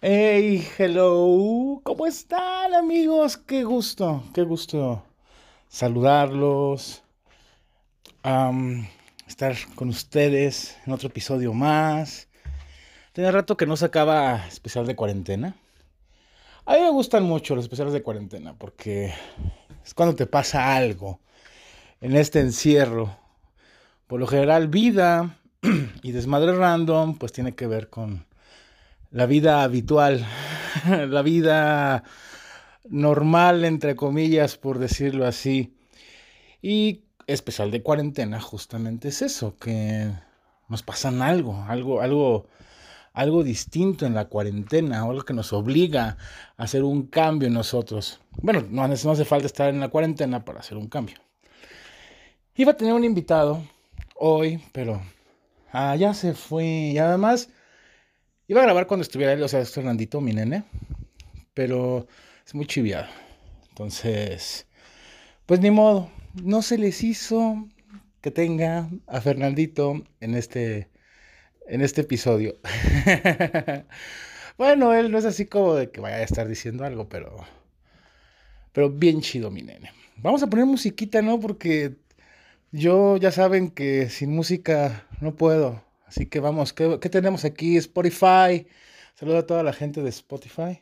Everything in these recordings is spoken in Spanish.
Hey, hello, ¿cómo están amigos? Qué gusto, qué gusto saludarlos, estar con ustedes en otro episodio más. Tenía rato que no sacaba especial de cuarentena. A mí me gustan mucho los especiales de cuarentena porque es cuando te pasa algo en este encierro. Por lo general, vida y desmadre random, pues tiene que ver con la vida habitual, la vida normal, entre comillas, por decirlo así. Y especial de cuarentena justamente es eso, que nos pasan algo, algo, algo, algo distinto en la cuarentena, algo que nos obliga a hacer un cambio en nosotros. Bueno, no, no hace falta estar en la cuarentena para hacer un cambio. Iba a tener un invitado hoy, pero ah, ya se fue. Y además Iba a grabar cuando estuviera él, o sea, es Fernandito, mi nene, pero es muy chiviado. Entonces, pues ni modo, no se les hizo que tenga a Fernandito en este, en este episodio. bueno, él no es así como de que vaya a estar diciendo algo, pero, pero bien chido, mi nene. Vamos a poner musiquita, ¿no? Porque yo ya saben que sin música no puedo. Así que vamos, ¿qué, tenemos aquí? Spotify. Saludo a toda la gente de Spotify,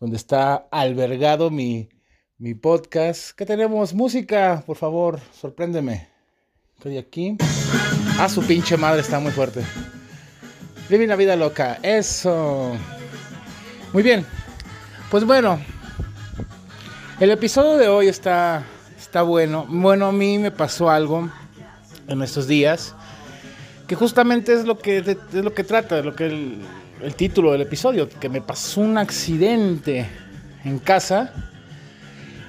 donde está albergado mi, mi podcast. ¿Qué tenemos? Música, por favor, sorpréndeme. Estoy aquí. Ah, su pinche madre está muy fuerte. Vive la vida loca. Eso. Muy bien. Pues bueno. El episodio de hoy está, está bueno. Bueno, a mí me pasó algo en estos días que justamente es lo que, es lo que trata, lo que el, el título del episodio, que me pasó un accidente en casa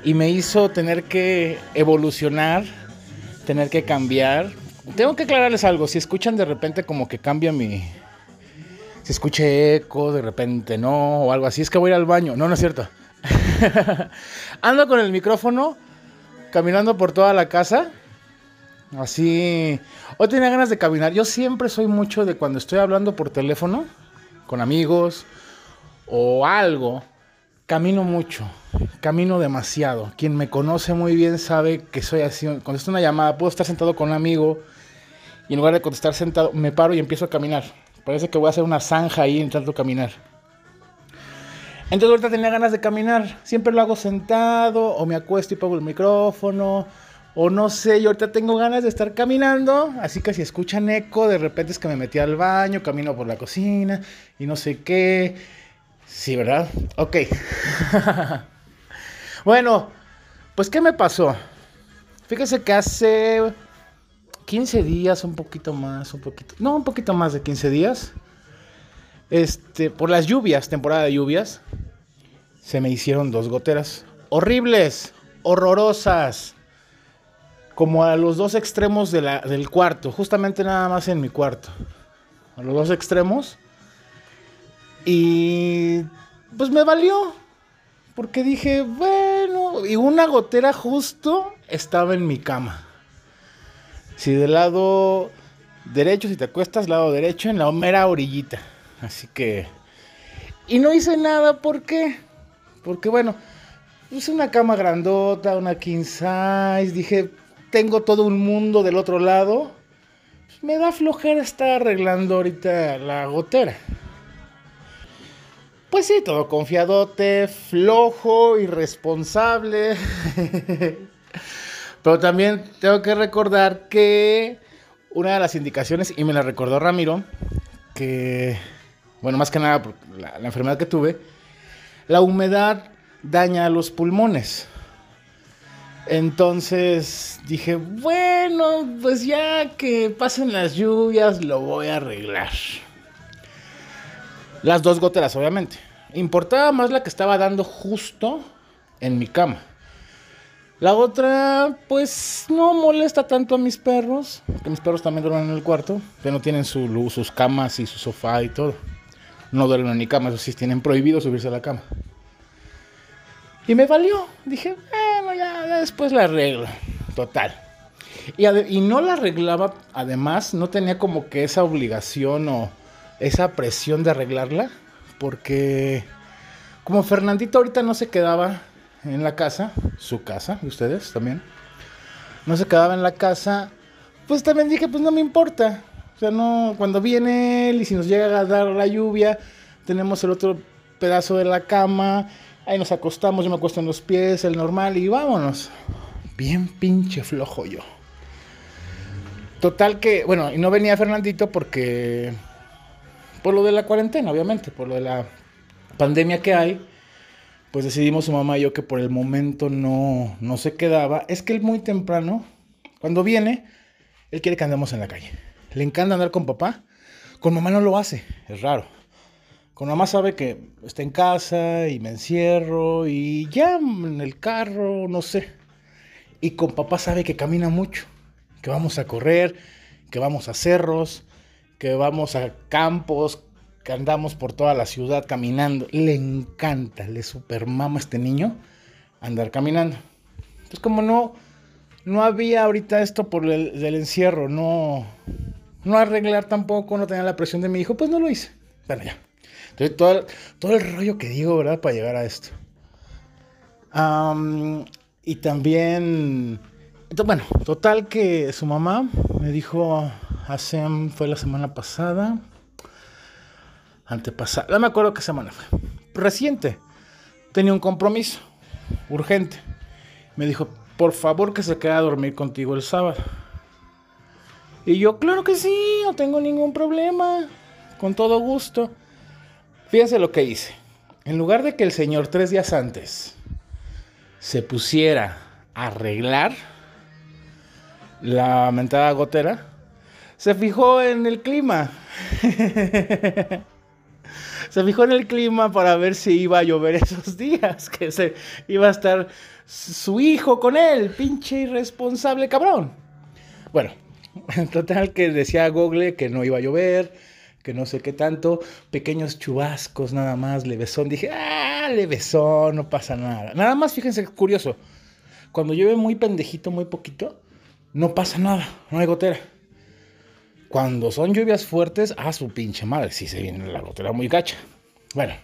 y me hizo tener que evolucionar, tener que cambiar. Tengo que aclararles algo, si escuchan de repente como que cambia mi... Si escuché eco, de repente no, o algo así, es que voy a ir al baño. No, no es cierto. Ando con el micrófono caminando por toda la casa Así. Hoy tenía ganas de caminar. Yo siempre soy mucho de cuando estoy hablando por teléfono con amigos o algo. Camino mucho, camino demasiado. Quien me conoce muy bien sabe que soy así. En una llamada, puedo estar sentado con un amigo y en lugar de contestar sentado, me paro y empiezo a caminar. Parece que voy a hacer una zanja ahí intentando caminar. Entonces ahorita tenía ganas de caminar. Siempre lo hago sentado o me acuesto y pongo el micrófono o no sé, yo ahorita tengo ganas de estar caminando, así que si escuchan eco, de repente es que me metí al baño, camino por la cocina y no sé qué. Sí, ¿verdad? Ok. bueno, pues ¿qué me pasó? Fíjese que hace 15 días, un poquito más, un poquito, no, un poquito más de 15 días, este, por las lluvias, temporada de lluvias, se me hicieron dos goteras horribles, horrorosas como a los dos extremos del cuarto, justamente nada más en mi cuarto. A los dos extremos. Y pues me valió. Porque dije, bueno, y una gotera justo estaba en mi cama. Si del lado derecho, si te acuestas, lado derecho, en la mera orillita. Así que... Y no hice nada, ¿por qué? Porque bueno, puse una cama grandota, una king size, dije, tengo todo un mundo del otro lado, pues, me da flojera estar arreglando ahorita la gotera. Pues sí, todo confiadote, flojo, irresponsable. Pero también tengo que recordar que una de las indicaciones, y me la recordó Ramiro, que, bueno, más que nada por la, la enfermedad que tuve, la humedad daña los pulmones. Entonces dije, bueno, pues ya que pasen las lluvias, lo voy a arreglar. Las dos goteras, obviamente. Importaba más la que estaba dando justo en mi cama. La otra, pues no molesta tanto a mis perros, que mis perros también duermen en el cuarto, que no tienen su luz, sus camas y su sofá y todo. No duermen en mi cama, eso sí, tienen prohibido subirse a la cama. Y me valió. Dije, bueno, ya, después la arreglo. Total. Y, y, no la arreglaba, además, no tenía como que esa obligación o esa presión de arreglarla, porque como Fernandito ahorita no se quedaba en la casa, su casa, ustedes también, no se quedaba en la casa, pues también dije, pues no me importa. O sea, no, cuando viene él y si nos llega a dar la lluvia, tenemos el otro pedazo de la cama, ahí nos acostamos, yo me acuesto en los pies, el normal, y vámonos. Bien pinche flojo yo. Total que, bueno, y no venía Fernandito porque, por lo de la cuarentena, obviamente, por lo de la pandemia que hay, pues decidimos su mamá y yo que por el momento no, no se quedaba. Es que él muy temprano, cuando viene, él quiere que andemos en la calle. Le encanta andar con papá. Con mamá no lo hace, es raro. Con mamá sabe que está en casa y me encierro y ya en el carro, no sé. Y con papá sabe que camina mucho, que vamos a correr, que vamos a cerros, que vamos a campos, que andamos por toda la ciudad caminando. Le encanta, le supermama a este niño andar caminando. Entonces como no, no había ahorita esto por el encierro, no, no arreglar tampoco, no tenía la presión de mi hijo, pues no lo hice. Bueno, ya. Entonces, todo, el rollo que digo, ¿verdad? Para llegar a esto. y también, bueno, total que su mamá me dijo, hace, fue la semana pasada, antepasada, no me acuerdo qué semana fue, reciente, tenía un compromiso urgente. Me dijo, por favor que se quede a dormir contigo el sábado. Y yo, claro que sí, no tengo ningún problema, con todo gusto. Fíjense lo que hice. En lugar de que el señor tres días antes se pusiera a arreglar la mentada gotera, se fijó en el clima. se fijó en el clima para ver si iba a llover esos días, que se iba a estar su hijo con él, pinche irresponsable cabrón. Bueno, en total que decía Google que no iba a llover, que no sé qué tanto, pequeños chubascos nada más, levesón. Dije, ah, levesón, no pasa nada. Nada más, fíjense, curioso. Cuando llueve muy pendejito, muy poquito, no pasa nada, no hay gotera. Cuando son lluvias fuertes, ah, su pinche madre, sí se viene la gotera muy gacha. Bueno,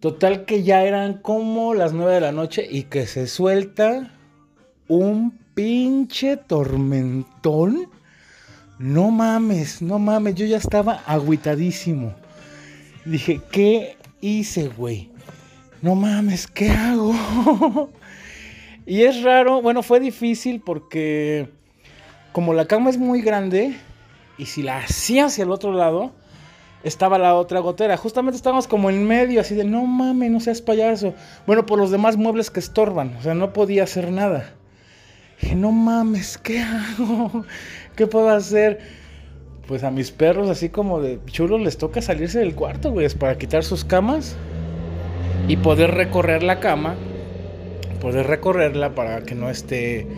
total que ya eran como las nueve de la noche y que se suelta un pinche tormentón no mames, no mames, yo ya estaba agüitadísimo. Dije, ¿qué hice, güey? No mames, ¿qué hago? y es raro, bueno, fue difícil porque como la cama es muy grande y si la hacía hacia el otro lado, estaba la otra gotera. Justamente estábamos como en medio, así de, no mames, no seas payaso. Bueno, por los demás muebles que estorban, o sea, no podía hacer nada. Dije, no mames, ¿qué hago? ¿Qué puedo hacer? Pues a mis perros, así como de chulos, les toca salirse del cuarto, güey, para quitar sus camas y poder recorrer la cama, poder recorrerla para que no esté,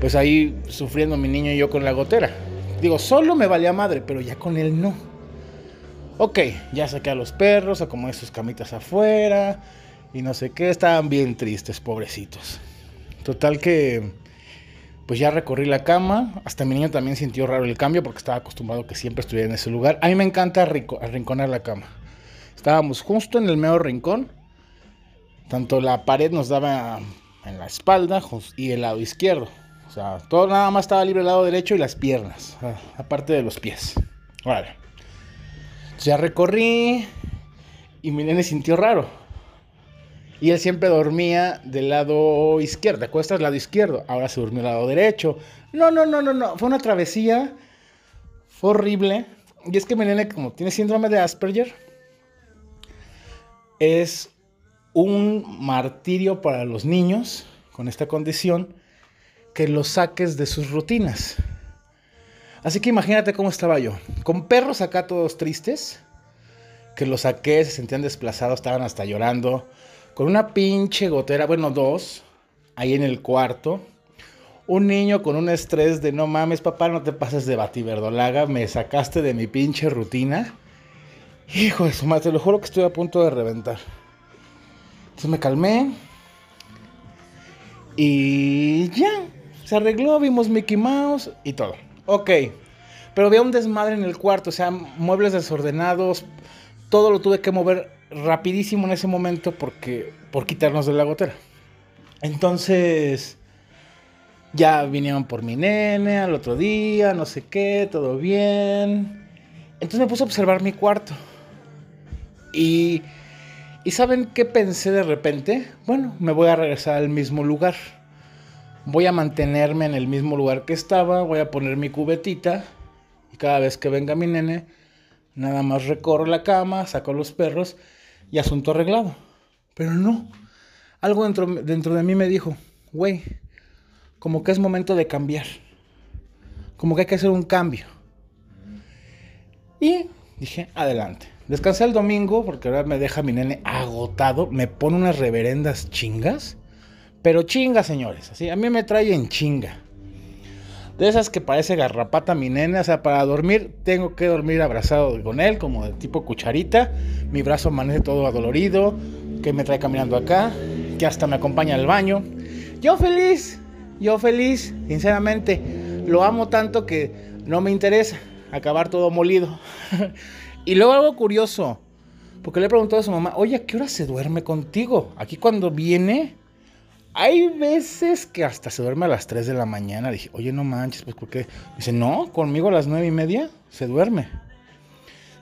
pues ahí sufriendo mi niño y yo con la gotera. Digo, solo me valía madre, pero ya con él no. Ok, ya saqué a los perros, acomodé sus camitas afuera y no sé qué, estaban bien tristes, pobrecitos. Total que pues ya recorrí la cama. Hasta mi niño también sintió raro el cambio porque estaba acostumbrado que siempre estuviera en ese lugar. A mí me encanta arrinconar la cama. Estábamos justo en el medio rincón. Tanto la pared nos daba en la espalda y el lado izquierdo. O sea, todo nada más estaba libre el lado derecho y las piernas, aparte de los pies. Vale. Ya recorrí y mi nene sintió raro y él siempre dormía del lado izquierdo. ¿Te acuestas lado izquierdo? Ahora se durmió del lado derecho. No, no, no, no, no. Fue una travesía. Fue horrible. Y es que mi nene, como tiene síndrome de Asperger, es un martirio para los niños con esta condición que los saques de sus rutinas. Así que imagínate cómo estaba yo. Con perros acá todos tristes, que los saqué, se sentían desplazados, estaban hasta llorando con una pinche gotera, bueno, dos, ahí en el cuarto. Un niño con un estrés de no mames, papá, no te pases de bativerdolaga, me sacaste de mi pinche rutina. Hijo de su madre, te lo juro que estoy a punto de reventar. Entonces me calmé. Y ya, se arregló, vimos Mickey Mouse y todo. Ok, pero había un desmadre en el cuarto, o sea, muebles desordenados, todo lo tuve que mover rapidísimo en ese momento porque por quitarnos de la gotera. Entonces, ya vinieron por mi nene al otro día, no sé qué, todo bien. Entonces me puse a observar mi cuarto. Y, y ¿saben qué pensé de repente? Bueno, me voy a regresar al mismo lugar. Voy a mantenerme en el mismo lugar que estaba, voy a poner mi cubetita y cada vez que venga mi nene, nada más recorro la cama, saco los perros y asunto arreglado. Pero no, algo dentro, dentro de mí me dijo, güey, como que es momento de cambiar. Como que hay que hacer un cambio. Y dije, adelante. Descansé el domingo porque ahora me deja mi nene agotado. Me pone unas reverendas chingas. Pero chingas, señores. Así, a mí me trae en chinga. De esas que parece garrapata mi nene. O sea, para dormir tengo que dormir abrazado con él, como de tipo cucharita. Mi brazo amanece todo adolorido. Que me trae caminando acá. Que hasta me acompaña al baño. Yo feliz yo feliz, sinceramente. Lo amo tanto que no me interesa acabar todo molido. y luego algo curioso, porque le he preguntado a su mamá, oye, ¿a qué hora se duerme contigo? Aquí cuando viene, hay veces que hasta se duerme a las 3 de la mañana. Dije, oye, no manches, pues ¿por qué? Dice, no, conmigo a las 9 y media se duerme.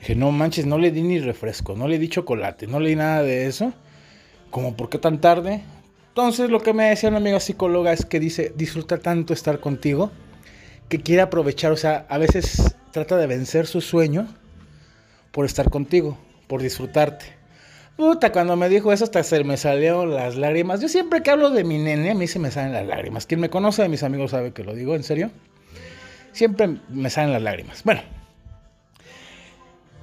Dije, no manches, no le di ni refresco, no le di chocolate, no le di nada de eso. Como, ¿por qué tan tarde? Entonces lo que me decía una amiga psicóloga es que dice, disfruta tanto estar contigo, que quiere aprovechar, o sea, a veces trata de vencer su sueño por estar contigo, por disfrutarte. Puta, cuando me dijo eso hasta se me salieron las lágrimas. Yo siempre que hablo de mi nene, a mí se me salen las lágrimas. Quien me conoce de mis amigos sabe que lo digo, en serio. Siempre me salen las lágrimas. Bueno,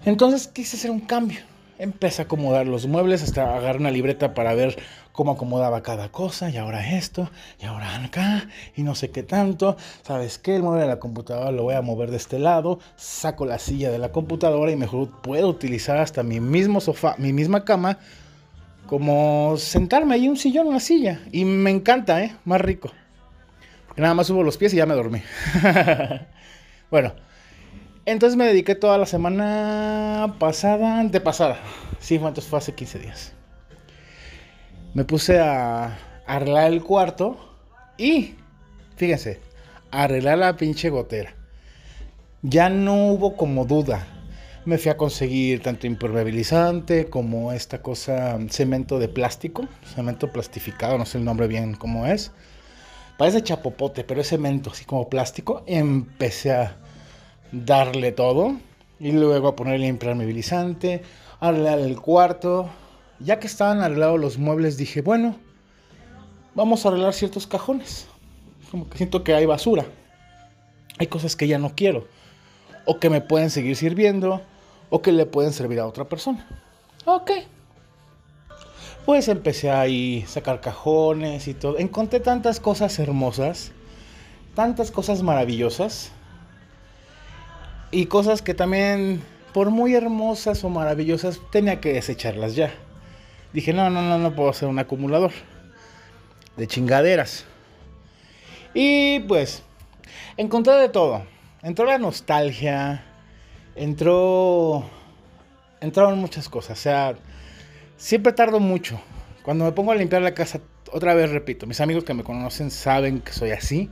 entonces quise hacer un cambio. Empecé a acomodar los muebles, hasta agarrar una libreta para ver cómo acomodaba cada cosa, y ahora esto, y ahora acá, y no sé qué tanto. ¿Sabes qué? El mueble de la computadora lo voy a mover de este lado, saco la silla de la computadora y mejor puedo utilizar hasta mi mismo sofá, mi misma cama, como sentarme ahí un sillón, una silla. Y me encanta, ¿eh? Más rico. Porque nada más subo los pies y ya me dormí. bueno, entonces me dediqué toda la semana pasada, antepasada. Sí, entonces fue hace 15 días me puse a arreglar el cuarto y, fíjense, arreglar la pinche gotera. Ya no hubo como duda. Me fui a conseguir tanto impermeabilizante como esta cosa, cemento de plástico, cemento plastificado, no sé el nombre bien cómo es. Parece chapopote, pero es cemento, así como plástico. Empecé a darle todo y luego a ponerle impermeabilizante, arreglar el cuarto, ya que estaban arreglados los muebles, dije, bueno, vamos a arreglar ciertos cajones. Como que siento que hay basura. Hay cosas que ya no quiero. O que me pueden seguir sirviendo. O que le pueden servir a otra persona. Ok. Pues empecé ahí a sacar cajones y todo. Encontré tantas cosas hermosas. Tantas cosas maravillosas. Y cosas que también, por muy hermosas o maravillosas, tenía que desecharlas ya. Dije, no, no, no, no puedo hacer un acumulador de chingaderas. Y pues, encontré de todo. Entró la nostalgia, entró... Entraron muchas cosas. O sea, siempre tardo mucho. Cuando me pongo a limpiar la casa, otra vez repito, mis amigos que me conocen saben que soy así.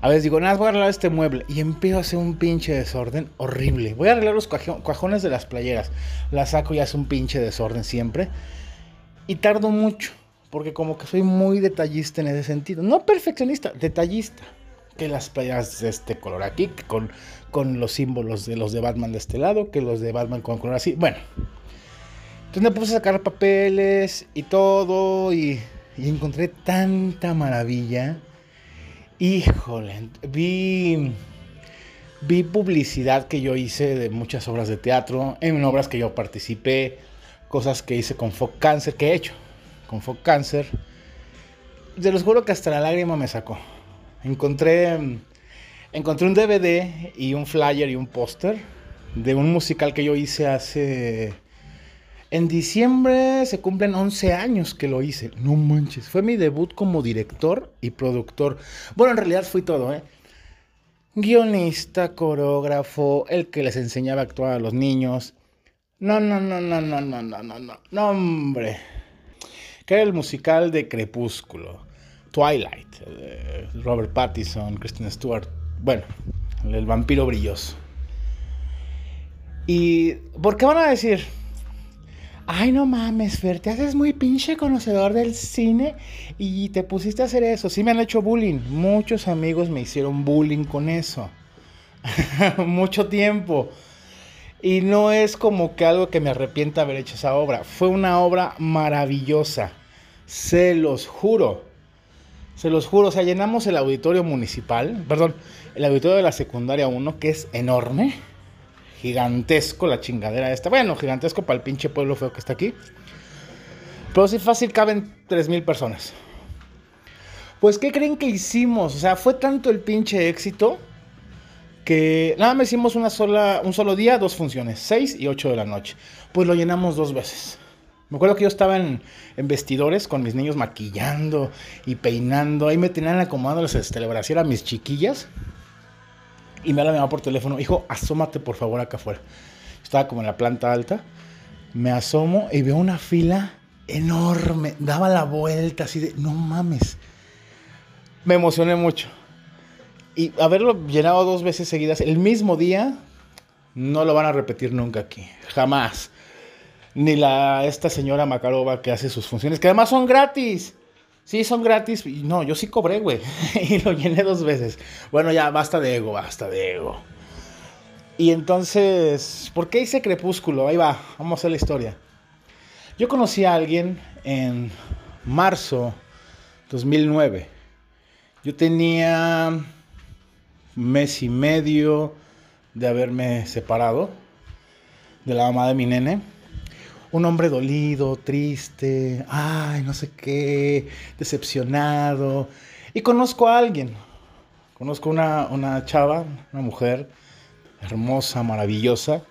A veces digo, nada, voy a arreglar este mueble. Y empiezo a hacer un pinche desorden horrible. Voy a arreglar los cajones de las playeras. La saco y hace un pinche desorden siempre. Y tardo mucho, porque como que soy muy detallista en ese sentido. No perfeccionista, detallista. Que las playas de este color aquí, con, con los símbolos de los de Batman de este lado, que los de Batman con color así. Bueno. Entonces me puse a sacar papeles y todo y, y encontré tanta maravilla. Híjole, vi, vi publicidad que yo hice de muchas obras de teatro, en obras que yo participé cosas que hice con Foc Cancer, que he hecho con Foc Cancer. Se los juro que hasta la lágrima me sacó. Encontré, encontré un DVD y un flyer y un póster de un musical que yo hice hace... En diciembre se cumplen 11 años que lo hice. No manches. Fue mi debut como director y productor. Bueno, en realidad fui todo, ¿eh? Guionista, coreógrafo, el que les enseñaba a actuar a los niños, No, no, no, no, no, no, no, no, no, no, hombre. Que era el musical de Crepúsculo, Twilight, Robert Pattinson, Kristen Stewart, bueno, el vampiro brilloso. ¿Y por qué van a decir? Ay, no mames, Fer, te haces muy pinche conocedor del cine y te pusiste a hacer eso. Sí me han hecho bullying. Muchos amigos me hicieron bullying con eso. Mucho tiempo. Y no es como que algo que me arrepienta haber hecho esa obra. Fue una obra maravillosa. Se los juro. Se los juro. O sea, llenamos el auditorio municipal. Perdón, el auditorio de la secundaria 1, que es enorme. Gigantesco la chingadera esta. Bueno, gigantesco para el pinche pueblo feo que está aquí. Pero sí fácil caben 3.000 personas. Pues, ¿qué creen que hicimos? O sea, fue tanto el pinche éxito que nada más hicimos una sola, un solo día, dos funciones, 6 y 8 de la noche. Pues lo llenamos dos veces. Me acuerdo que yo estaba en, vestidores con mis niños maquillando y peinando. Ahí me tenían acomodando las celebración a mis chiquillas. Y me habla mi por teléfono, hijo, asómate por favor acá afuera. Estaba como en la planta alta. Me asomo y veo una fila enorme. Daba la vuelta así de, no mames. Me emocioné mucho. Y haberlo llenado dos veces seguidas el mismo día, no lo van a repetir nunca aquí. Jamás. Ni la esta señora Makarova que hace sus funciones, que además son gratis. Sí, son gratis. No, yo sí cobré, güey. y lo llené dos veces. Bueno, ya, basta de ego, basta de ego. Y entonces, ¿por qué hice Crepúsculo? Ahí va, vamos a hacer la historia. Yo conocí a alguien en marzo 2009. Yo tenía mes y medio de haberme separado de la mamá de mi nene. Un hombre dolido, triste, ay, no sé qué, decepcionado. Y conozco a alguien. Conozco una, una chava, una mujer hermosa, maravillosa.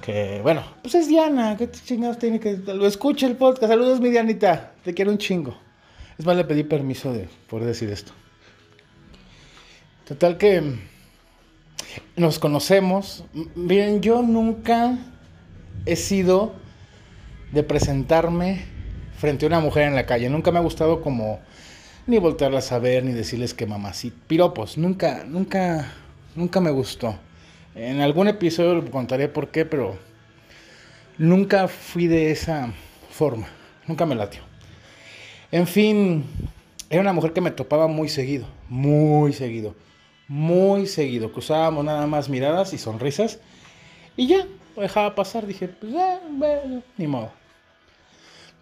Que, bueno, pues es Diana. ¿Qué chingados tiene que.? Lo escucha el podcast. Saludos, mi Dianita. Te quiero un chingo. Es más, le pedí permiso de poder decir esto. Total que nos conocemos. Bien, yo nunca he sido de presentarme frente a una mujer en la calle. Nunca me ha gustado como ni voltearlas a ver, ni decirles que mamacita. Piropos, nunca, nunca, nunca me gustó. En algún episodio lo contaré por qué, pero nunca fui de esa forma. Nunca me latió. En fin, era una mujer que me topaba muy seguido, muy seguido muy seguido. Cruzábamos nada más miradas y sonrisas. Y ya, dejaba pasar. Dije, pues bueno, ni modo.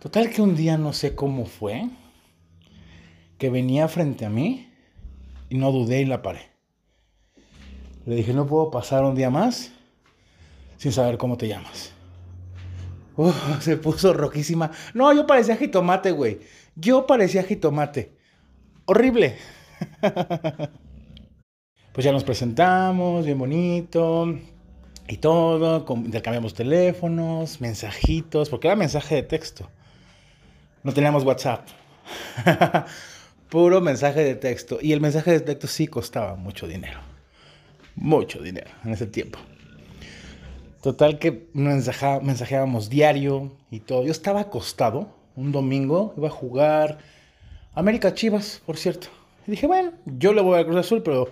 Total que un día no sé cómo fue. Que venía frente a mí y no dudé y la paré. Le dije, no puedo pasar un día más sin saber cómo te llamas. se puso rojísima. No, yo parecía jitomate, güey. Yo parecía jitomate. Horrible. pues ya nos presentamos, bien bonito y todo, intercambiamos teléfonos, mensajitos, porque era mensaje de texto. No teníamos WhatsApp. Puro mensaje de texto. Y el mensaje de texto sí costaba mucho dinero. Mucho dinero en ese tiempo. Total que mensajeábamos diario y todo. Yo estaba acostado un domingo, iba a jugar América Chivas, por cierto. Y dije, bueno, yo le voy a Cruz Azul, pero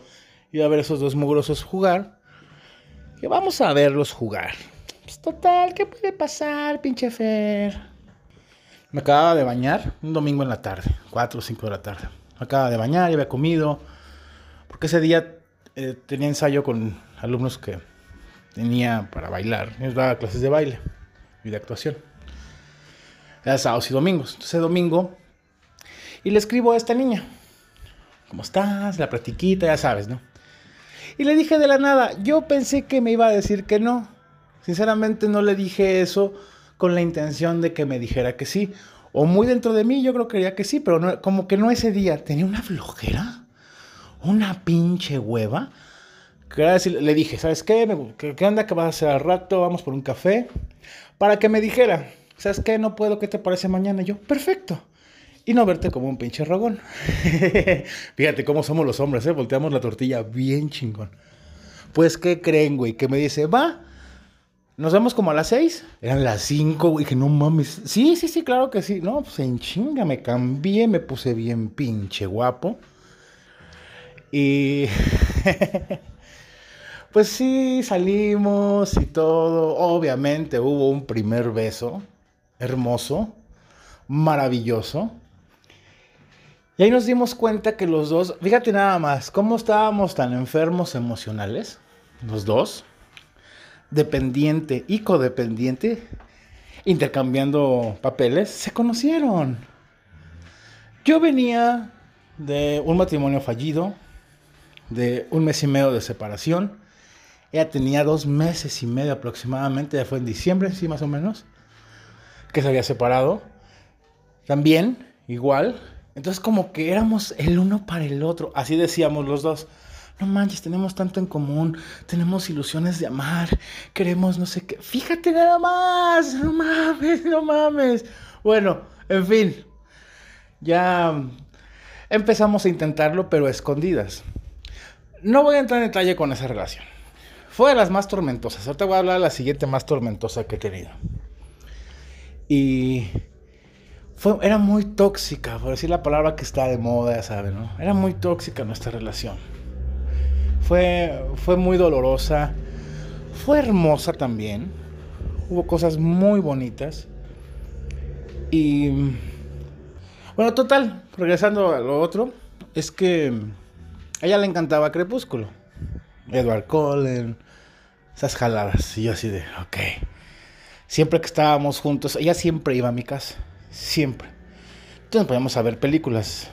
iba a ver esos dos mugrosos jugar. Que vamos a verlos jugar. Pues total, ¿qué puede pasar, pinche Fer? Me acababa de bañar un domingo en la tarde, 4 o 5 de la tarde. Me acababa de bañar, ya había comido. Porque ese día eh, tenía ensayo con alumnos que tenía para bailar. Yo daba clases de baile y de actuación. Era sábados y domingos. Entonces, domingo. Y le escribo a esta niña. ¿Cómo estás? La platiquita, ya sabes, ¿no? Y le dije de la nada, yo pensé que me iba a decir que no. Sinceramente no le dije eso con la intención de que me dijera que sí. O muy dentro de mí yo creo que quería que sí, pero como que no ese día. Tenía una flojera, una pinche hueva. le dije, ¿sabes qué? ¿Qué onda que vas a hacer al rato? Vamos por un café. Para que me dijera, ¿sabes qué? No puedo, ¿qué te parece mañana? yo, perfecto y no verte como un pinche rogón. Fíjate cómo somos los hombres, ¿eh? Volteamos la tortilla bien chingón. Pues, ¿qué creen, güey? Que me dice, va, Nos vemos como a las seis. Eran las cinco, güey. Que no mames. Sí, sí, sí, claro que sí. No, pues en chinga me cambié, me puse bien pinche guapo. Y. pues sí, salimos y todo. Obviamente hubo un primer beso. Hermoso. Maravilloso. Y ahí nos dimos cuenta que los dos. Fíjate nada más, cómo estábamos tan enfermos emocionales. Los dos dependiente y codependiente, intercambiando papeles, se conocieron. Yo venía de un matrimonio fallido, de un mes y medio de separación. Ella tenía dos meses y medio aproximadamente, ya fue en diciembre, sí, más o menos, que se había separado. También, igual. Entonces como que éramos el uno para el otro, así decíamos los dos no manches, tenemos tanto en común, tenemos ilusiones de amar, queremos no sé qué. Fíjate nada más, no mames, no mames. Bueno, en fin, ya empezamos a intentarlo, pero a escondidas. No voy a entrar en detalle con esa relación. Fue de las más tormentosas. Ahorita voy a hablar de la siguiente más tormentosa que he tenido. Y era muy tóxica, por decir la palabra que está de moda, saben, ¿no? Era muy tóxica nuestra relación. Fue, fue muy dolorosa. Fue hermosa también. Hubo cosas muy bonitas. Y bueno, total, regresando a lo otro, es que a ella le encantaba Crepúsculo. Edward Cullen, esas jaladas. Y yo así de, ok. Siempre que estábamos juntos, ella siempre iba a mi casa. Siempre. Entonces podíamos ver películas.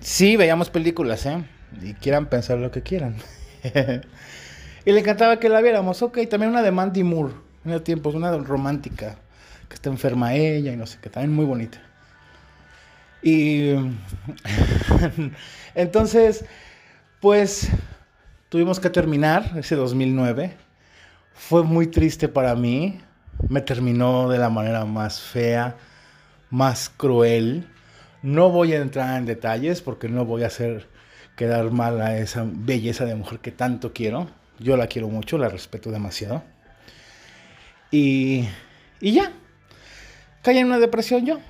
Sí, veíamos películas, ¿eh? Y quieran pensar lo que quieran. y le encantaba que la viéramos. Ok, también una de Mandy Moore. En el tiempo, es una romántica. Que está enferma ella y no sé qué. También muy bonita. Y entonces, pues tuvimos que terminar ese 2009. Fue muy triste para mí. Me terminó de la manera más fea, más cruel. No voy a entrar en detalles porque no voy a hacer quedar mal a esa belleza de mujer que tanto quiero. Yo la quiero mucho, la respeto demasiado. Y, y ya, caí en una depresión yo.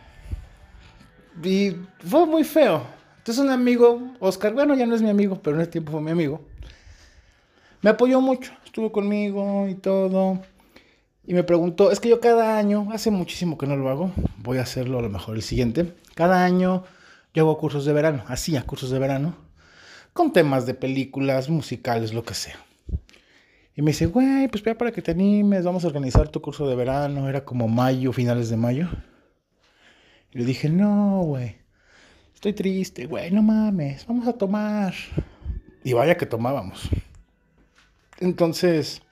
Y fue muy feo. Entonces un amigo, Oscar, bueno, ya no es mi amigo, pero en ese tiempo fue mi amigo. Me apoyó mucho, estuvo conmigo y todo. Y me preguntó, es que yo cada año, hace muchísimo que no lo hago, voy a hacerlo a lo mejor el siguiente. Cada año yo hago cursos de verano, hacía cursos de verano con temas de películas, musicales, lo que sea. Y me dice, güey, pues para que te animes, vamos a organizar tu curso de verano. Era como mayo, finales de mayo. Y le dije, no, güey, estoy triste, güey, no mames, vamos a tomar. Y vaya que tomábamos. Entonces,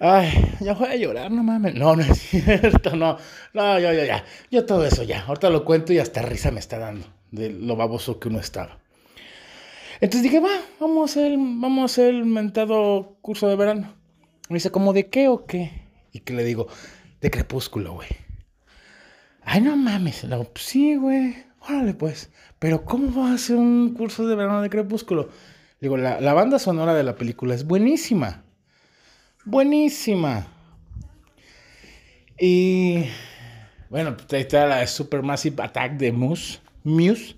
ay, ya voy a llorar, no mames. No, no es cierto, no. No, ya, ya, ya. Yo todo eso ya. Ahorita lo cuento y hasta risa me está dando de lo baboso que uno estaba. Entonces dije, va, vamos a hacer, vamos a hacer el mentado curso de verano. Me dice, ¿cómo de qué o qué? Y que le digo, de crepúsculo, güey. Ay, no mames. Pues sí, güey. Órale, pues. Pero ¿cómo va a hacer un curso de verano de crepúsculo? Digo, la, la banda sonora de la película es buenísima. Buenísima. Y bueno, ahí está la Supermassive Attack de Muse. Muse.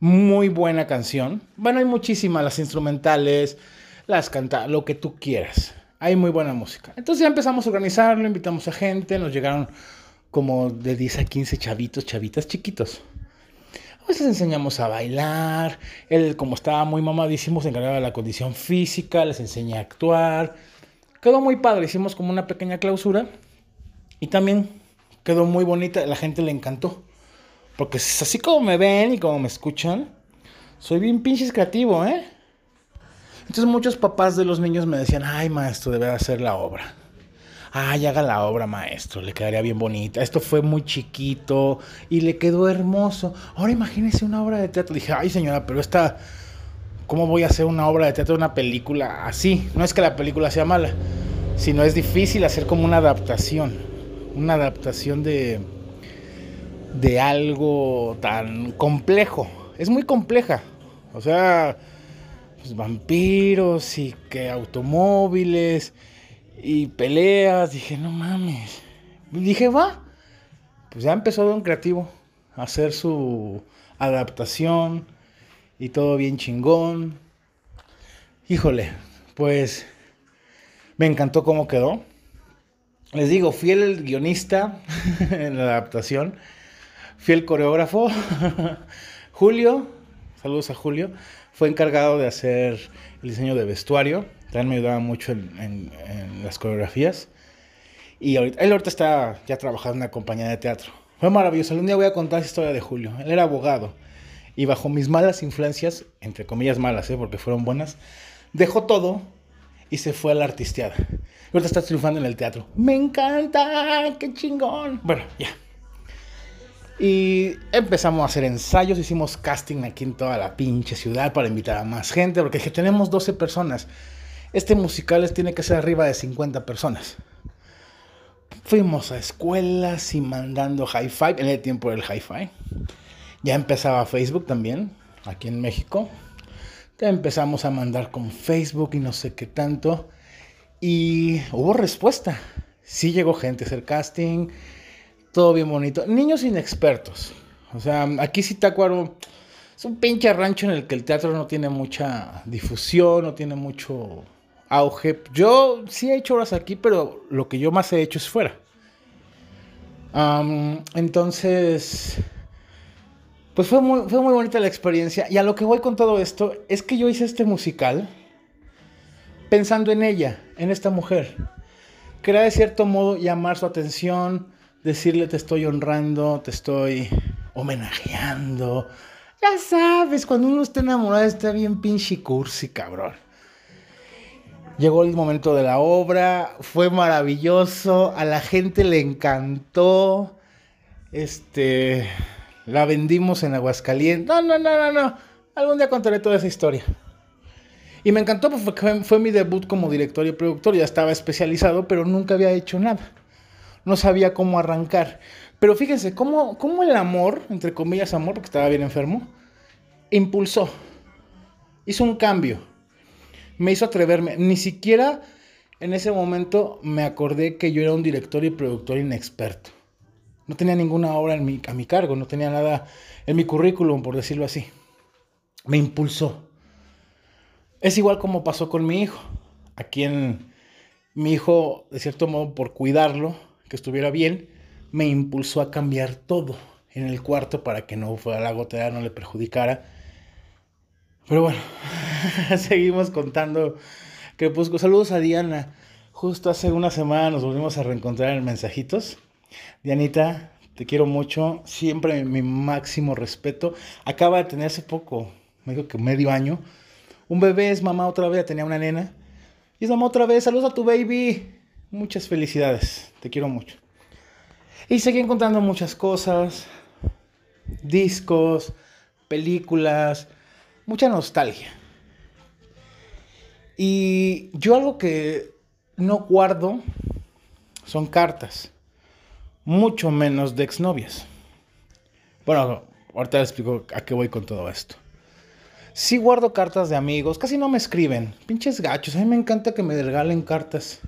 Muy buena canción. Bueno, hay muchísimas, las instrumentales, las canta, lo que tú quieras. Hay muy buena música. Entonces ya empezamos a organizarlo, invitamos a gente, nos llegaron como de 10 a 15 chavitos, chavitas chiquitos. Pues les enseñamos a bailar. Él, como estaba muy mamadísimo, se encargaba de la condición física, les enseñé a actuar. Quedó muy padre, hicimos como una pequeña clausura. Y también quedó muy bonita, la gente le encantó. Porque así como me ven y como me escuchan, soy bien pinches creativo, ¿eh? Entonces muchos papás de los niños me decían, ay maestro, debe hacer la obra. Ay, haga la obra, maestro, le quedaría bien bonita. Esto fue muy chiquito y le quedó hermoso. Ahora imagínese una obra de teatro. Dije, ay señora, pero esta, ¿cómo voy a hacer una obra de teatro, una película así? No es que la película sea mala, sino es difícil hacer como una adaptación. Una adaptación de, de algo tan complejo. Es muy compleja. O sea, pues, vampiros y que automóviles Y peleas, dije, no mames. Dije, va. Pues ya empezó Don Creativo a hacer su adaptación y todo bien chingón. Híjole, pues me encantó cómo quedó. Les digo, fui el guionista en la adaptación, fui el coreógrafo. Julio, saludos a Julio, fue encargado de hacer el diseño de vestuario. También me ayudaba mucho en, las coreografías. Y ahorita, él ahorita está ya trabajando en una compañía de teatro. Fue maravilloso. Un día voy a contar esa historia de Julio. Él era abogado. Y bajo mis malas influencias, entre comillas malas, ¿eh? porque fueron buenas, dejó todo y se fue a la artisteada. Ahorita está triunfando en el teatro. Me encanta, qué chingón. Bueno, ya. Y empezamos a hacer ensayos, hicimos casting aquí en toda la pinche ciudad para invitar a más gente, porque que tenemos 12 personas. Este musical tiene que ser arriba de 50 personas. Fuimos a escuelas y mandando hi-fi, en el tiempo del hi-fi. Ya empezaba Facebook también, aquí en México empezamos a mandar con Facebook y no sé qué tanto. Y hubo respuesta. Sí llegó gente a hacer casting. Todo bien bonito. Niños inexpertos. O sea, aquí sí acuerdo es un pinche rancho en el que el teatro no tiene mucha difusión, no tiene mucho auge. Yo sí he hecho horas aquí, pero lo que yo más he hecho es fuera. entonces, pues fue muy, fue muy bonita la experiencia. Y a lo que voy con todo esto es que yo hice este musical pensando en ella, en esta mujer. Que era de cierto modo llamar su atención, decirle te estoy honrando, te estoy homenajeando. Ya sabes, cuando uno está enamorado está bien pinche cursi, cabrón. Llegó el momento de la obra, fue maravilloso, a la gente le encantó. Este, la vendimos en Aguascalientes. No, no, no, no, no. Algún día contaré toda esa historia. Y me encantó porque fue mi debut como director y productor. Ya estaba especializado, pero nunca había hecho nada. No sabía cómo arrancar. Pero fíjense, cómo, cómo el amor, entre comillas amor, porque estaba bien enfermo, impulsó. Hizo un cambio. Me hizo atreverme. Ni siquiera en ese momento me acordé que yo era un director y productor inexperto. No tenía ninguna obra a mi cargo, no tenía nada en mi currículum, por decirlo así. Me impulsó. Es igual como pasó con mi hijo, a quien mi hijo, de cierto modo, por cuidarlo, que estuviera bien, me impulsó a cambiar todo en el cuarto para que no fuera la gotera, no le perjudicara. Pero bueno, seguimos contando Crepúsculo. Saludos a Diana. Justo hace una semana nos volvimos a reencontrar en mensajitos. Dianita, te quiero mucho, siempre mi máximo respeto. Acaba de tener hace poco, me dijo que medio año, un bebé es mamá otra vez, tenía una nena. Y es mamá otra vez, saludos a tu baby. Muchas felicidades, te quiero mucho. Y seguí encontrando muchas cosas, discos, películas, mucha nostalgia. Y yo algo que no guardo son cartas mucho menos de exnovias. Bueno, ahorita les explico a qué voy con todo esto. Sí guardo cartas de amigos, casi no me escriben. Pinches gachos, a mí me encanta que me regalen cartas.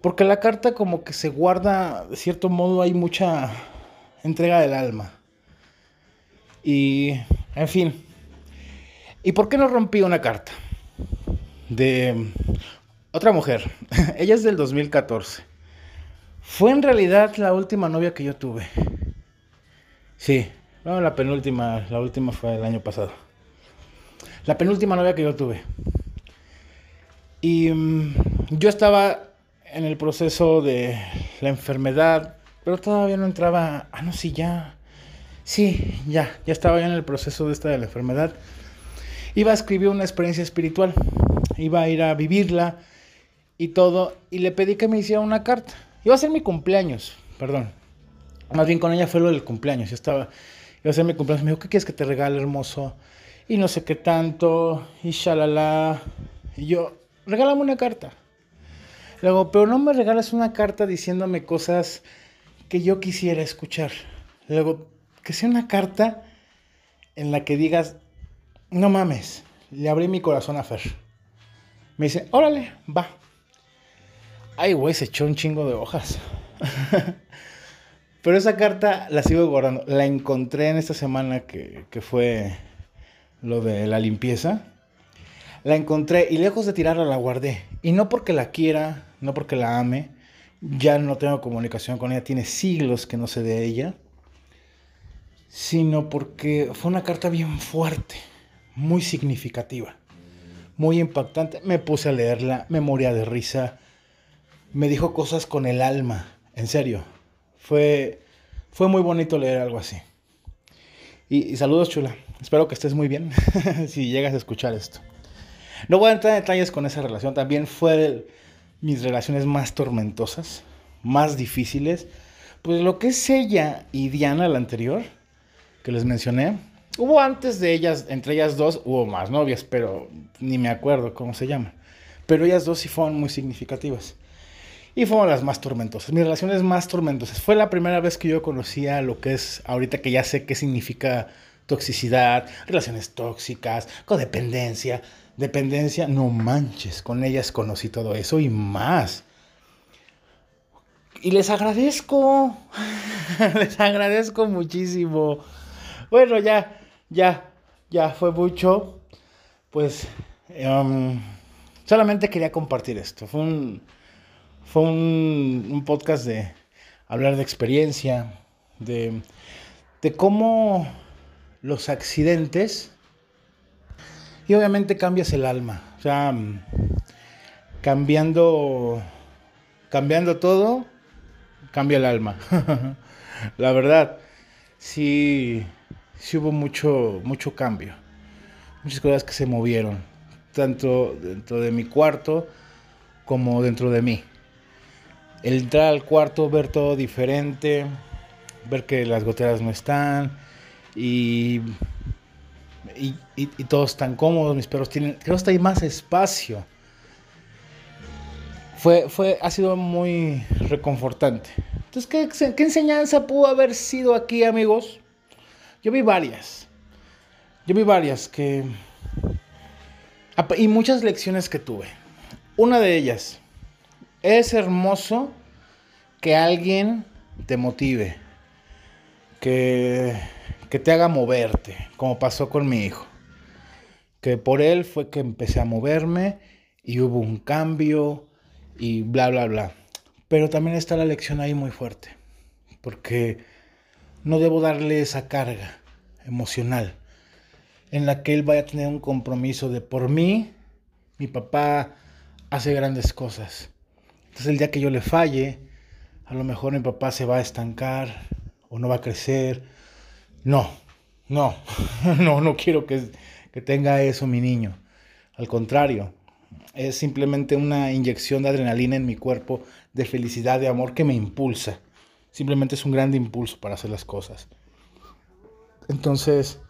Porque la carta como que se guarda, de cierto modo hay mucha entrega del alma. Y, en fin. ¿Y por qué no rompí una carta? De otra mujer. Ella es del 2014. Fue en realidad la última novia que yo tuve. Sí, no, la penúltima, la última fue el año pasado. La penúltima novia que yo tuve. Y mm, yo estaba en el proceso de la enfermedad, pero todavía no entraba. Ah, no, sí, ya. Sí, ya, ya estaba ya en el proceso de esta de la enfermedad. Iba a escribir una experiencia espiritual, iba a ir a vivirla y todo, y le pedí que me hiciera una carta. Iba a ser mi cumpleaños, perdón. Más bien con ella fue lo del cumpleaños. Yo estaba, iba a ser mi cumpleaños. Me dijo, ¿qué quieres que te regale, hermoso? Y no sé qué tanto, y shalala. Y yo, regálame una carta. Luego, pero no me regalas una carta diciéndome cosas que yo quisiera escuchar. Luego, que sea una carta en la que digas, no mames, le abrí mi corazón a Fer. Me dice, órale, va. Ay, güey, se echó un chingo de hojas. Pero esa carta la sigo guardando. La encontré en esta semana que, fue lo de la limpieza. La encontré y lejos de tirarla la guardé. Y no porque la quiera, no porque la ame. Ya no tengo comunicación con ella. Tiene siglos que no sé de ella. Sino porque fue una carta bien fuerte. Muy significativa. Muy impactante. Me puse a leerla. Me moría de risa. Me dijo cosas con el alma. En serio. Fue, fue muy bonito leer algo así. Y, saludos, chula. Espero que estés muy bien si llegas a escuchar esto. No voy a entrar en detalles con esa relación. También fue mis relaciones más tormentosas, más difíciles. Pues lo que es ella y Diana, la anterior, que les mencioné. Hubo antes de ellas, entre ellas dos, hubo más novias, pero ni me acuerdo cómo se llaman. Pero ellas dos sí fueron muy significativas. Y fueron las más tormentosas, mis relaciones más tormentosas. Fue la primera vez que yo conocía lo que es, ahorita que ya sé qué significa toxicidad, relaciones tóxicas, codependencia, dependencia. No manches, con ellas conocí todo eso y más. Y les agradezco, les agradezco muchísimo. Bueno, ya, ya, ya fue mucho. Pues um, solamente quería compartir esto. Fue un fue un, podcast de hablar de experiencia, de, de cómo los accidentes y obviamente cambias el alma. O sea, cambiando, cambiando todo, cambia el alma. La verdad, sí, sí hubo mucho, mucho cambio. Muchas cosas que se movieron, tanto dentro de mi cuarto como dentro de mí el entrar al cuarto, ver todo diferente, ver que las goteras no están y, y, todos están cómodos, mis perros tienen, creo que hay más espacio. Fue, fue, ha sido muy reconfortante. Entonces, ¿qué, ¿qué enseñanza pudo haber sido aquí, amigos? Yo vi varias. Yo vi varias que... Y muchas lecciones que tuve. Una de ellas, es hermoso que alguien te motive, que, que te haga moverte, como pasó con mi hijo. Que por él fue que empecé a moverme y hubo un cambio y bla, bla, bla. Pero también está la lección ahí muy fuerte, porque no debo darle esa carga emocional en la que él vaya a tener un compromiso de por mí, mi papá hace grandes cosas entonces el día que yo le falle, a lo mejor mi papá se va a estancar o no va a crecer. No, no, no, no quiero que, que tenga eso mi niño. Al contrario, es simplemente una inyección de adrenalina en mi cuerpo, de felicidad, de amor que me impulsa. Simplemente es un gran impulso para hacer las cosas. Entonces,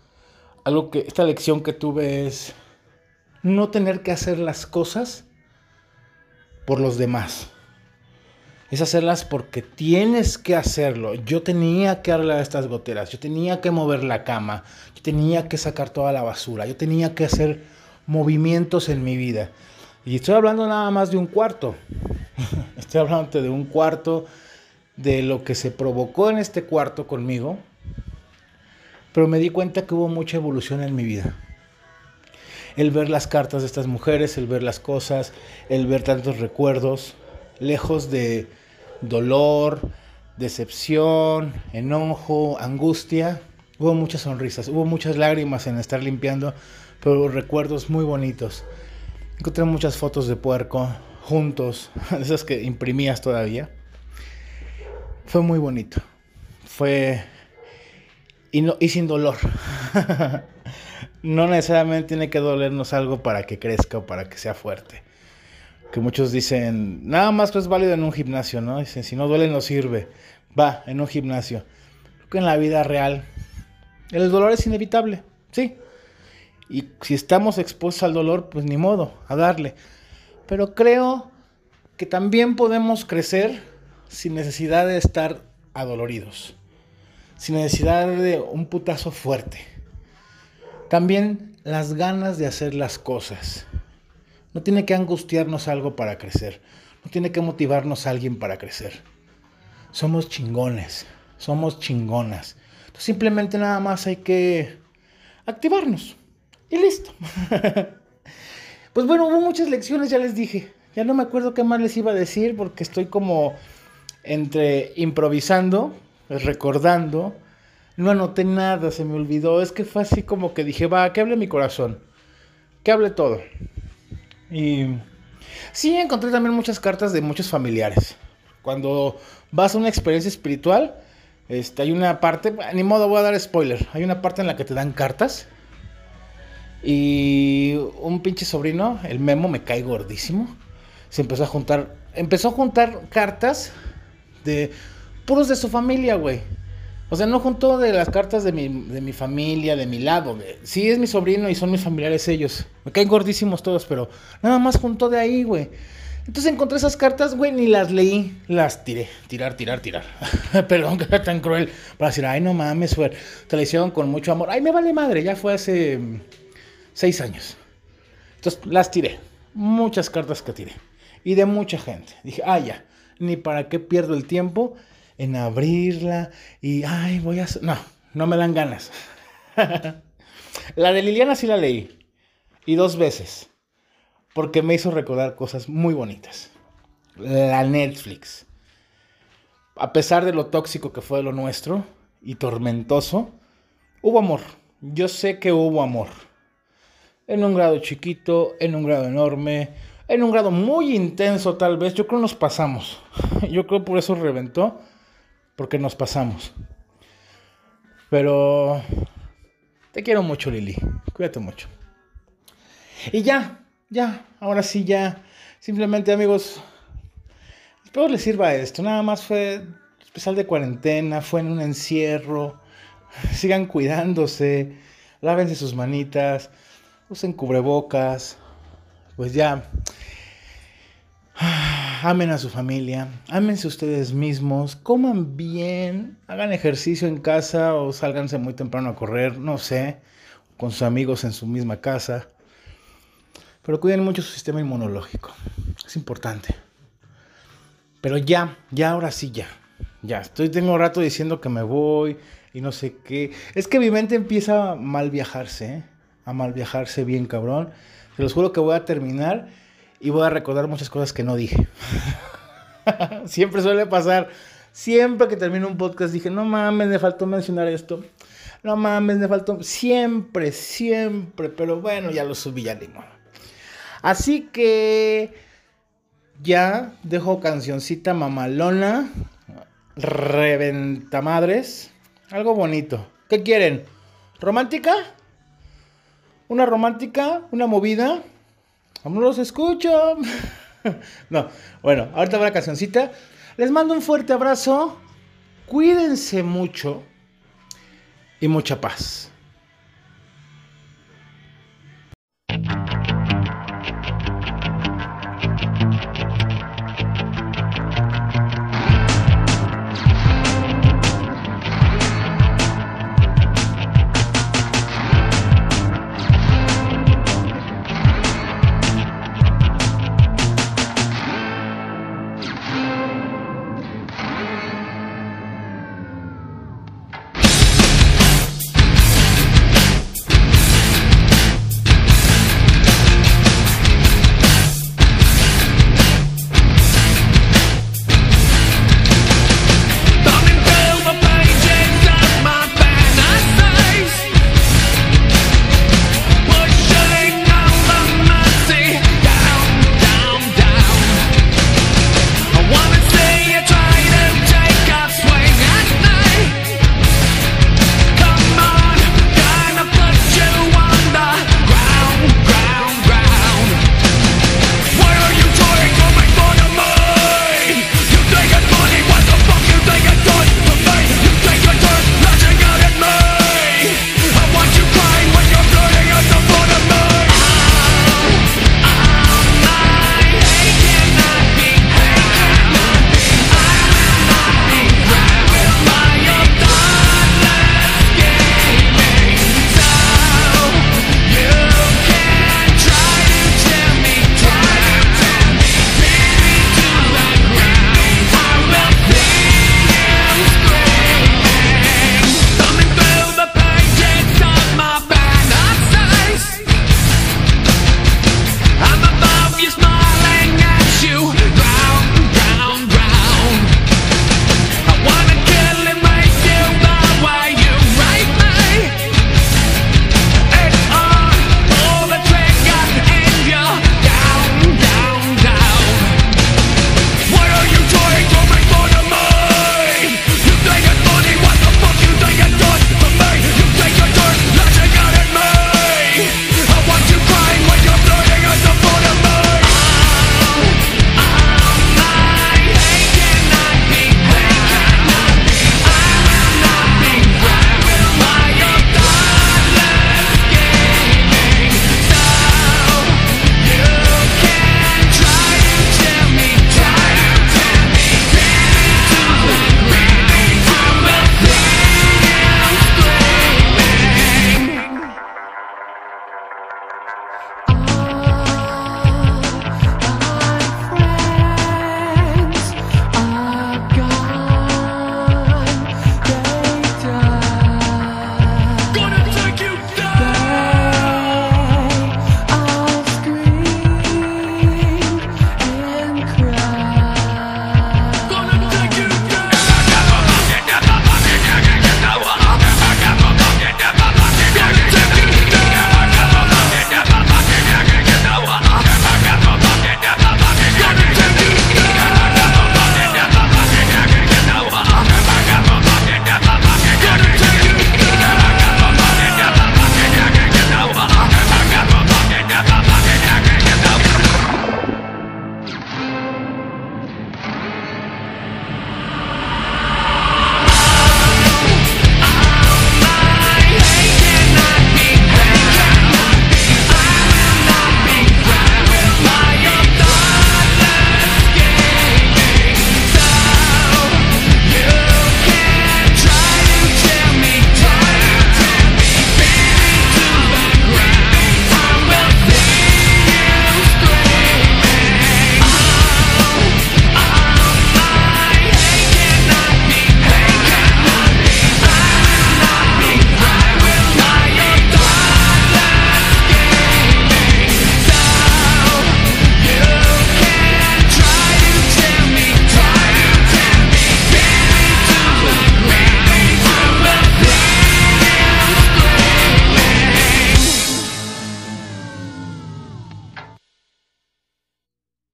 algo que esta lección que tuve es no tener que hacer las cosas por los demás. Es hacerlas porque tienes que hacerlo. Yo tenía que arreglar estas goteras, yo tenía que mover la cama, yo tenía que sacar toda la basura, yo tenía que hacer movimientos en mi vida. Y estoy hablando nada más de un cuarto. Estoy hablando de un cuarto, de lo que se provocó en este cuarto conmigo. Pero me di cuenta que hubo mucha evolución en mi vida el ver las cartas de estas mujeres, el ver las cosas, el ver tantos recuerdos, lejos de dolor, decepción, enojo, angustia. Hubo muchas sonrisas, hubo muchas lágrimas en estar limpiando, pero recuerdos muy bonitos. Encontré muchas fotos de puerco juntos, esas que imprimías todavía. Fue muy bonito. Fue... Y, no, y sin dolor. no necesariamente tiene que dolernos algo para que crezca o para que sea fuerte. Que muchos dicen, nada más que es válido en un gimnasio, ¿no? Dicen, si no duele no sirve. Va, en un gimnasio. Creo que en la vida real el dolor es inevitable, sí. Y si estamos expuestos al dolor, pues ni modo, a darle. Pero creo que también podemos crecer sin necesidad de estar adoloridos. Sin necesidad de un putazo fuerte. También las ganas de hacer las cosas. No tiene que angustiarnos algo para crecer. No tiene que motivarnos a alguien para crecer. Somos chingones, somos chingonas. Simplemente nada más hay que activarnos. Y listo. pues bueno, hubo muchas lecciones, ya les dije. Ya no me acuerdo qué más les iba a decir porque estoy como entre improvisando, recordando. No anoté nada, se me olvidó. Es que fue así como que dije, va, que hable mi corazón. Que hable todo. Y sí, encontré también muchas cartas de muchos familiares. Cuando vas a una experiencia espiritual, este, hay una parte, ni modo voy a dar spoiler, hay una parte en la que te dan cartas. Y un pinche sobrino, el Memo, me cae gordísimo. Se empezó a juntar, empezó a juntar cartas de puros de su familia, güey. O sea, no juntó de las cartas de mi, de mi familia, de mi lado. sí, es mi sobrino y son mis familiares ellos. Me caen gordísimos todos, pero nada más juntó de ahí, güey. Entonces encontré esas cartas, güey, ni las leí, las tiré. Tirar, tirar, tirar. Perdón que era tan cruel. Para decir, ay, no mames, güey. Te la hicieron con mucho amor. Ay, me vale madre, ya fue hace mm, seis años. Entonces las tiré. Muchas cartas que tiré. Y de mucha gente. Dije, ah, ya. Ni para qué pierdo el tiempo en abrirla y, ay, voy a... No, no me dan ganas. la de Liliana sí la leí. Y dos veces. Porque me hizo recordar cosas muy bonitas. La Netflix. A pesar de lo tóxico que fue lo nuestro y tormentoso, hubo amor. Yo sé que hubo amor. En un grado chiquito, en un grado enorme, en un grado muy intenso tal vez. Yo creo nos pasamos. Yo creo por eso reventó porque nos pasamos. Pero te quiero mucho, Lili. Cuídate mucho. Y ya, ya, ahora sí, ya. Simplemente, amigos, espero les sirva esto. Nada más fue especial de cuarentena, fue en un encierro. Sigan cuidándose, lávense sus manitas, usen cubrebocas. Pues ya, amen a su familia, ámense ustedes mismos, coman bien, hagan ejercicio en casa o sálganse muy temprano a correr, no sé, con sus amigos en su misma casa. Pero cuiden mucho su sistema inmunológico, es importante. Pero ya, ya ahora sí ya. Ya, estoy tengo rato diciendo que me voy y no sé qué. Es que mi mente empieza a mal viajarse, ¿eh? a mal viajarse bien cabrón. Se los juro que voy a terminar y voy a recordar muchas cosas que no dije. Siempre suele pasar. Siempre que termino un podcast dije, no mames, me faltó mencionar esto. No mames, me faltó. Siempre, siempre. Pero bueno, ya lo subí, ya digo. Así que ya dejo cancioncita mamalona. Reventa madres. Algo bonito. ¿Qué quieren? ¿Romántica? ¿Una romántica? ¿Una movida? No los escucho. no, bueno, ahorita va la cancioncita. Les mando un fuerte abrazo. Cuídense mucho y mucha paz.